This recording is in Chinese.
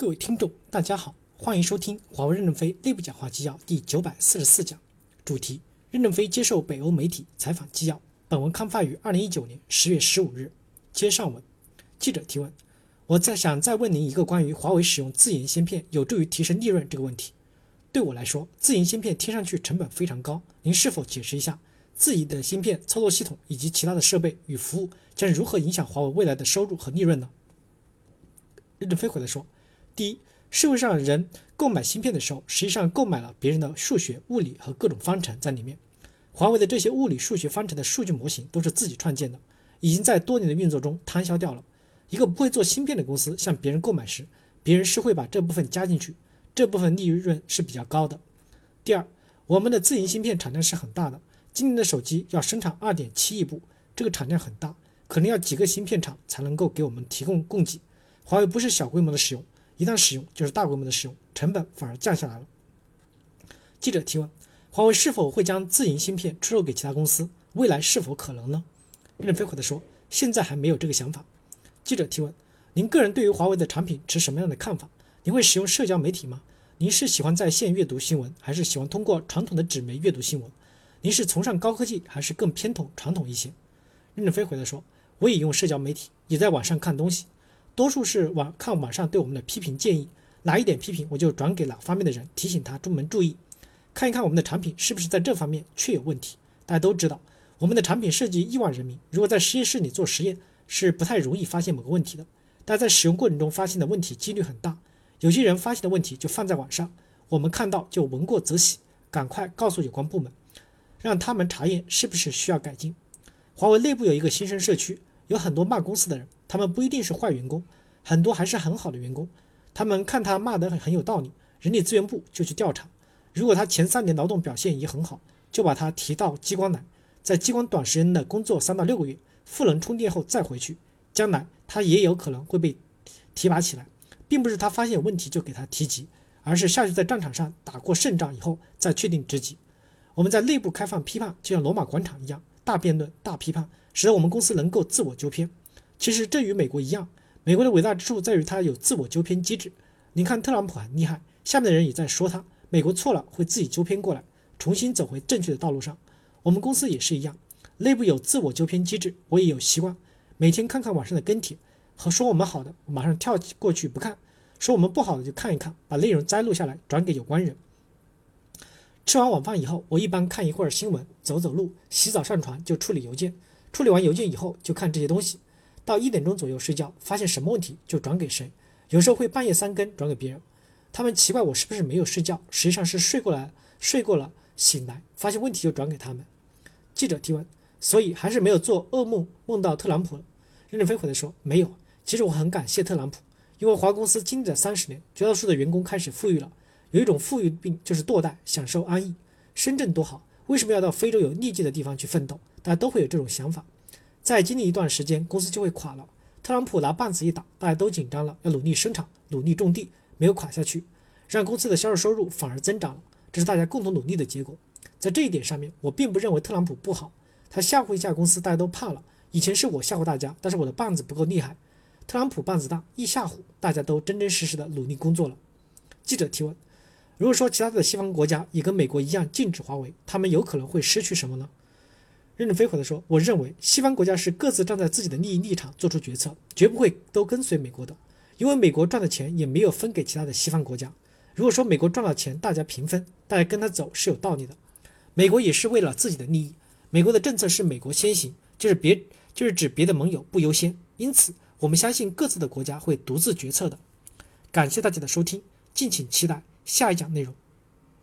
各位听众，大家好，欢迎收听华为任正非内部讲话纪要第九百四十四讲，主题：任正非接受北欧媒体采访纪要。本文刊发于二零一九年十月十五日。接上文，记者提问：我在想再问您一个关于华为使用自研芯片有助于提升利润这个问题。对我来说，自研芯片听上去成本非常高，您是否解释一下自己的芯片操作系统以及其他的设备与服务将如何影响华为未来的收入和利润呢？任正非回答说。第一，社会上人购买芯片的时候，实际上购买了别人的数学、物理和各种方程在里面。华为的这些物理、数学方程的数据模型都是自己创建的，已经在多年的运作中摊销掉了。一个不会做芯片的公司向别人购买时，别人是会把这部分加进去，这部分利润是比较高的。第二，我们的自营芯片产量是很大的，今年的手机要生产二点七亿部，这个产量很大，可能要几个芯片厂才能够给我们提供供给。华为不是小规模的使用。一旦使用，就是大规模的使用，成本反而降下来了。记者提问：华为是否会将自营芯片出售给其他公司？未来是否可能呢？任飞回答说：现在还没有这个想法。记者提问：您个人对于华为的产品持什么样的看法？您会使用社交媒体吗？您是喜欢在线阅读新闻，还是喜欢通过传统的纸媒阅读新闻？您是崇尚高科技，还是更偏统传统一些？任正非回答说：我也用社交媒体，也在网上看东西。多数是网看网上对我们的批评建议，哪一点批评我就转给哪方面的人，提醒他专门注意，看一看我们的产品是不是在这方面确有问题。大家都知道，我们的产品涉及亿万人民，如果在实验室里做实验是不太容易发现某个问题的，但在使用过程中发现的问题几率很大。有些人发现的问题就放在网上，我们看到就闻过则喜，赶快告诉有关部门，让他们查验是不是需要改进。华为内部有一个新生社区。有很多骂公司的人，他们不一定是坏员工，很多还是很好的员工。他们看他骂得很很有道理，人力资源部就去调查。如果他前三年劳动表现也很好，就把他提到激光来，在激光短时间的工作三到六个月，赋能充电后再回去，将来他也有可能会被提拔起来，并不是他发现有问题就给他提级，而是下去在战场上打过胜仗以后再确定职级。我们在内部开放批判，就像罗马广场一样，大辩论、大批判。使得我们公司能够自我纠偏。其实这与美国一样，美国的伟大之处在于它有自我纠偏机制。你看特朗普很厉害，下面的人也在说他，美国错了会自己纠偏过来，重新走回正确的道路上。我们公司也是一样，内部有自我纠偏机制。我也有习惯，每天看看网上的跟帖和说我们好的，马上跳过去不看；说我们不好的就看一看，把内容摘录下来转给有关人。吃完晚饭以后，我一般看一会儿新闻，走走路，洗澡上床就处理邮件。处理完邮件以后，就看这些东西，到一点钟左右睡觉，发现什么问题就转给谁。有时候会半夜三更转给别人，他们奇怪我是不是没有睡觉，实际上是睡过来，睡过了醒来，发现问题就转给他们。记者提问：所以还是没有做噩梦，梦到特朗普？任正非回答说：没有。其实我很感谢特朗普，因为华公司经历了三十年，绝大多数的员工开始富裕了。有一种富裕病就是堕代，享受安逸。深圳多好，为什么要到非洲有痢疾的地方去奋斗？大家都会有这种想法，再经历一段时间，公司就会垮了。特朗普拿棒子一打，大家都紧张了，要努力生产，努力种地，没有垮下去，让公司的销售收入反而增长了，这是大家共同努力的结果。在这一点上面，我并不认为特朗普不好，他吓唬一下公司，大家都怕了。以前是我吓唬大家，但是我的棒子不够厉害，特朗普棒子大，一吓唬，大家都真真实实的努力工作了。记者提问：如果说其他的西方国家也跟美国一样禁止华为，他们有可能会失去什么呢？任正非回答说：“我认为西方国家是各自站在自己的利益立场做出决策，绝不会都跟随美国的，因为美国赚的钱也没有分给其他的西方国家。如果说美国赚了钱，大家平分，大家跟他走是有道理的。美国也是为了自己的利益，美国的政策是美国先行，就是别就是指别的盟友不优先。因此，我们相信各自的国家会独自决策的。感谢大家的收听，敬请期待下一讲内容。”